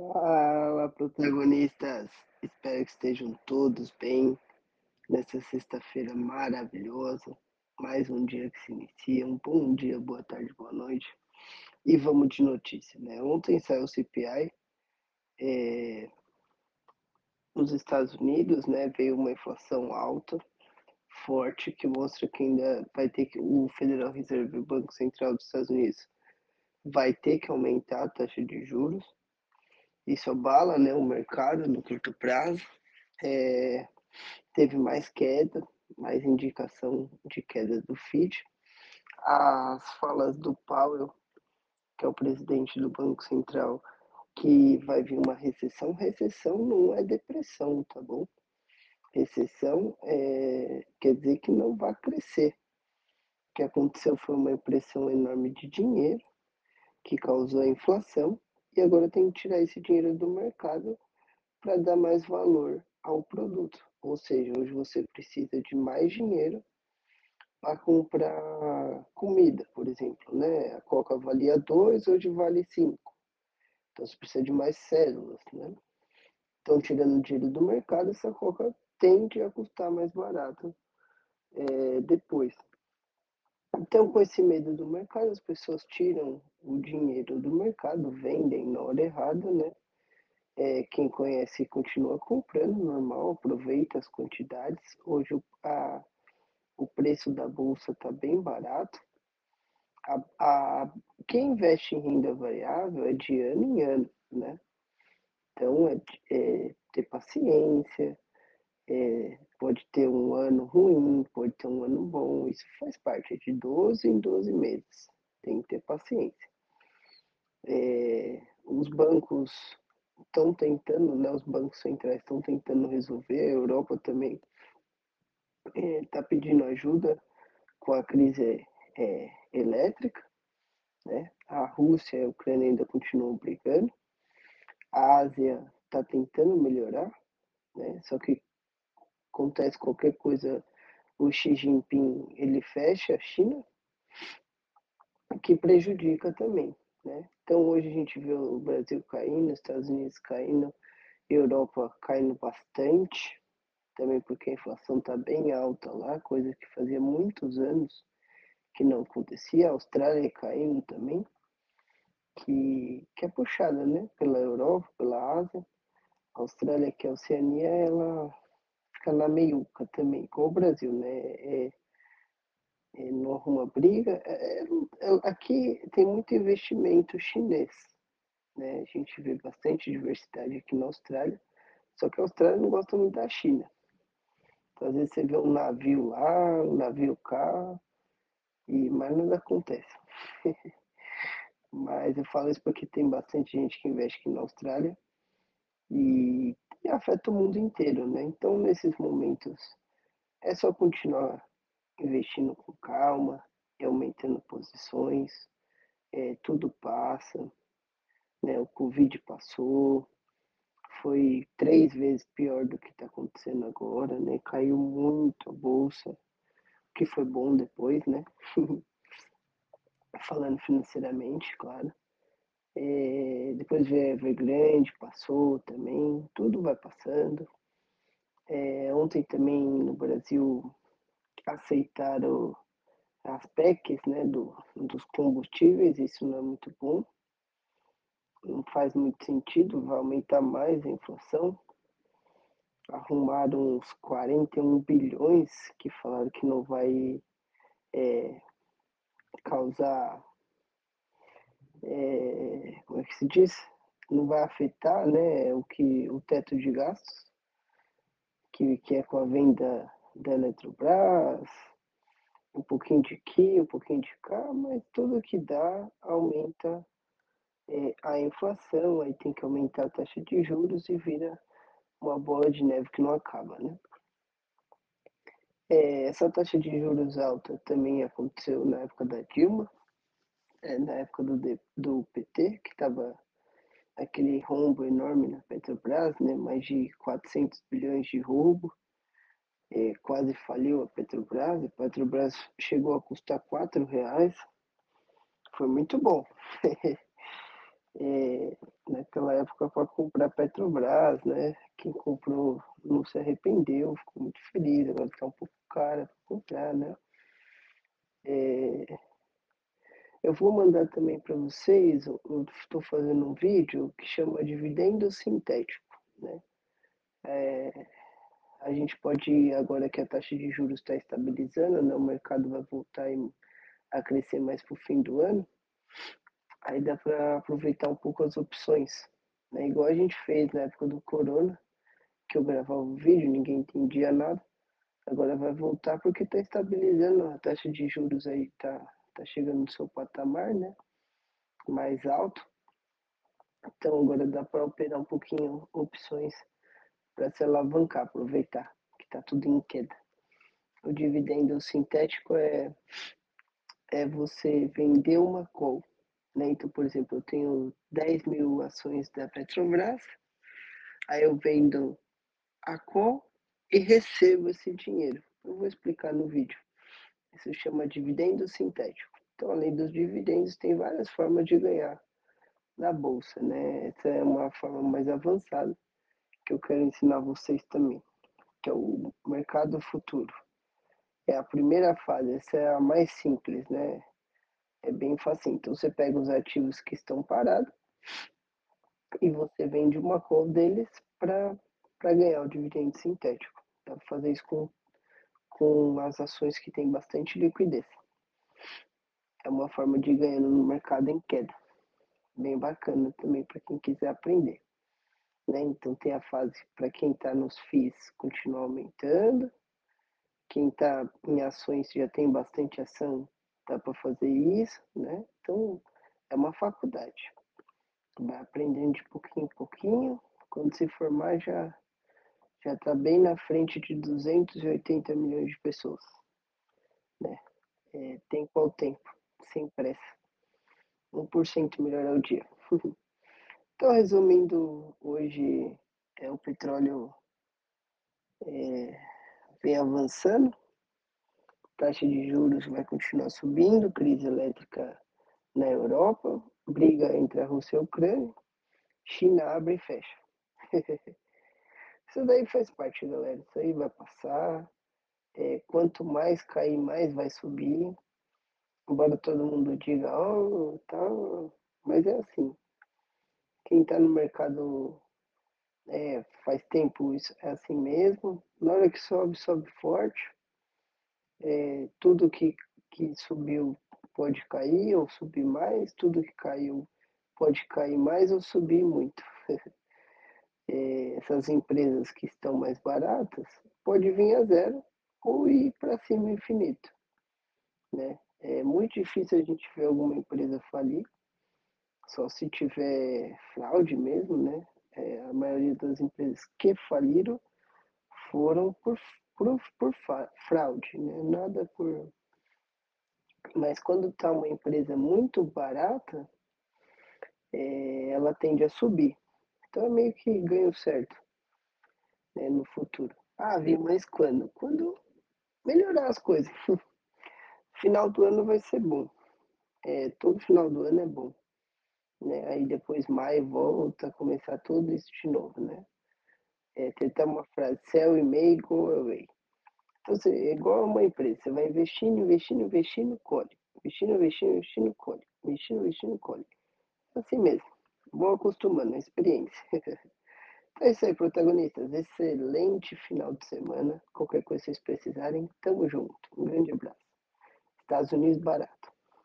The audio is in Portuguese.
Fala, protagonistas! Espero que estejam todos bem nessa sexta-feira maravilhosa. Mais um dia que se inicia. Um bom dia, boa tarde, boa noite. E vamos de notícia, né? Ontem saiu o CPI é, nos Estados Unidos, né? Veio uma inflação alta, forte, que mostra que ainda vai ter que o Federal Reserve, o Banco Central dos Estados Unidos, vai ter que aumentar a taxa de juros isso abala né, o mercado no curto prazo. É, teve mais queda, mais indicação de queda do FID. As falas do Powell, que é o presidente do Banco Central, que vai vir uma recessão. Recessão não é depressão, tá bom? Recessão é, quer dizer que não vai crescer. O que aconteceu foi uma impressão enorme de dinheiro que causou a inflação e agora tem que tirar esse dinheiro do mercado para dar mais valor ao produto. Ou seja, hoje você precisa de mais dinheiro para comprar comida, por exemplo, né? A Coca valia 2, hoje vale 5. Então você precisa de mais células, né? Então, tirando dinheiro do mercado, essa Coca tende a custar mais barato é, depois. Então, com esse medo do mercado, as pessoas tiram o dinheiro do mercado, vendem na hora errada, né? É, quem conhece continua comprando, normal, aproveita as quantidades. Hoje a, o preço da bolsa está bem barato. A, a, quem investe em renda variável é de ano em ano, né? Então é, é ter paciência, é, pode ter um ano ruim, pode ter um ano bom, isso faz parte, de 12 em 12 meses, tem que ter paciência. É, os bancos estão tentando, né, os bancos centrais estão tentando resolver, a Europa também está é, pedindo ajuda com a crise é, elétrica, né? a Rússia e a Ucrânia ainda continuam brigando, a Ásia está tentando melhorar, né? só que acontece qualquer coisa, o Xi Jinping ele fecha a China, que prejudica também. Né? Então hoje a gente vê o Brasil caindo, os Estados Unidos caindo, Europa caindo bastante, também porque a inflação está bem alta lá, coisa que fazia muitos anos que não acontecia. A Austrália caindo também, que, que é puxada né? pela Europa, pela Ásia. A Austrália, que é a Oceania, ela fica na meiuca também, com o Brasil, né? É, é, não arruma briga. É, é, é, aqui tem muito investimento chinês, né? A gente vê bastante diversidade aqui na Austrália, só que a Austrália não gosta muito da China. Então, às vezes você vê um navio lá, um navio cá, e mais nada acontece. Mas eu falo isso porque tem bastante gente que investe aqui na Austrália e e afeta o mundo inteiro, né? Então, nesses momentos, é só continuar investindo com calma, e aumentando posições, é, tudo passa, né? O Covid passou, foi três vezes pior do que está acontecendo agora, né? Caiu muito a bolsa, que foi bom depois, né? Falando financeiramente, claro. Depois veio Evergrande, passou também, tudo vai passando. É, ontem também no Brasil aceitaram as PECs né, do, dos combustíveis, isso não é muito bom. Não faz muito sentido, vai aumentar mais a inflação. Arrumaram uns 41 bilhões que falaram que não vai é, causar é, como é que se diz? Não vai afetar né, o, que, o teto de gastos, que, que é com a venda da Eletrobras, um pouquinho de aqui, um pouquinho de cá, mas tudo que dá aumenta é, a inflação, aí tem que aumentar a taxa de juros e vira uma bola de neve que não acaba, né? É, essa taxa de juros alta também aconteceu na época da Dilma, é, na época do, do PT, que estava aquele rombo enorme na Petrobras, né, mais de 400 bilhões de roubo, é, quase faliu a Petrobras, a Petrobras chegou a custar quatro reais, foi muito bom. é, naquela época para comprar Petrobras, né, quem comprou não se arrependeu, ficou muito feliz, agora está um pouco cara para comprar, né. Eh, eu vou mandar também para vocês, eu estou fazendo um vídeo que chama dividendo sintético, né. Eh, a gente pode, agora que a taxa de juros está estabilizando, né, o mercado vai voltar a crescer mais para o fim do ano, aí dá para aproveitar um pouco as opções, né, igual a gente fez na época do corona, que eu gravava o vídeo, ninguém entendia nada, agora vai voltar porque está estabilizando, a taxa de juros aí está tá chegando no seu patamar, né, mais alto. Então agora dá para operar um pouquinho opções para se alavancar, aproveitar que está tudo em queda. O dividendo sintético é, é você vender uma call, né? Então, por exemplo, eu tenho 10 mil ações da Petrobras, aí eu vendo a call e recebo esse dinheiro. Eu vou explicar no vídeo. Isso chama dividendo sintético. Então, além dos dividendos, tem várias formas de ganhar na bolsa, né? Essa é uma forma mais avançada que eu quero ensinar vocês também, que é o mercado futuro. É a primeira fase, essa é a mais simples, né? É bem fácil. Então você pega os ativos que estão parados e você vende uma call deles para ganhar o dividendo sintético. Dá para fazer isso com, com as ações que têm bastante liquidez. É uma forma de ganhar no mercado em queda. Bem bacana também para quem quiser aprender. Né? Então tem a fase para quem está nos FIIs continuar aumentando, quem está em ações já tem bastante ação, dá para fazer isso, né? Então é uma faculdade. Vai aprendendo de pouquinho em pouquinho, quando se formar já já está bem na frente de 280 milhões de pessoas, né? É, tempo tempo, sem pressa. 1% melhor ao dia. Então, resumindo, hoje é, o petróleo é, vem avançando, taxa de juros vai continuar subindo, crise elétrica na Europa, briga entre a Rússia e a Ucrânia, China abre e fecha. Isso daí faz parte, galera. Isso aí vai passar. É, quanto mais cair, mais vai subir. Embora todo mundo diga, oh, tá, mas é assim quem está no mercado é, faz tempo isso é assim mesmo. Na hora que sobe, sobe forte. É, tudo que, que subiu pode cair ou subir mais, tudo que caiu pode cair mais ou subir muito. é, essas empresas que estão mais baratas pode vir a zero ou ir para cima infinito. Né? É muito difícil a gente ver alguma empresa falir só se tiver fraude mesmo, né? É, a maioria das empresas que faliram foram por, por, por fraude, né? Nada por. Mas quando está uma empresa muito barata, é, ela tende a subir. Então é meio que ganho certo né, no futuro. Ah, vi, mas quando? Quando melhorar as coisas. final do ano vai ser bom. É, todo final do ano é bom né? Aí depois maio volta começar tudo isso de novo, né? É, até uma frase, sell e may go away. Então, você, é igual uma empresa, você vai investindo, investindo, investindo, colhe. Investindo, investindo, investindo, colhe. Investindo, investindo, colhe. Assim mesmo. Vão acostumando, a experiência. então é isso aí, protagonistas. Excelente final de semana. Qualquer coisa que vocês precisarem, tamo junto. Um grande abraço. Estados Unidos barato.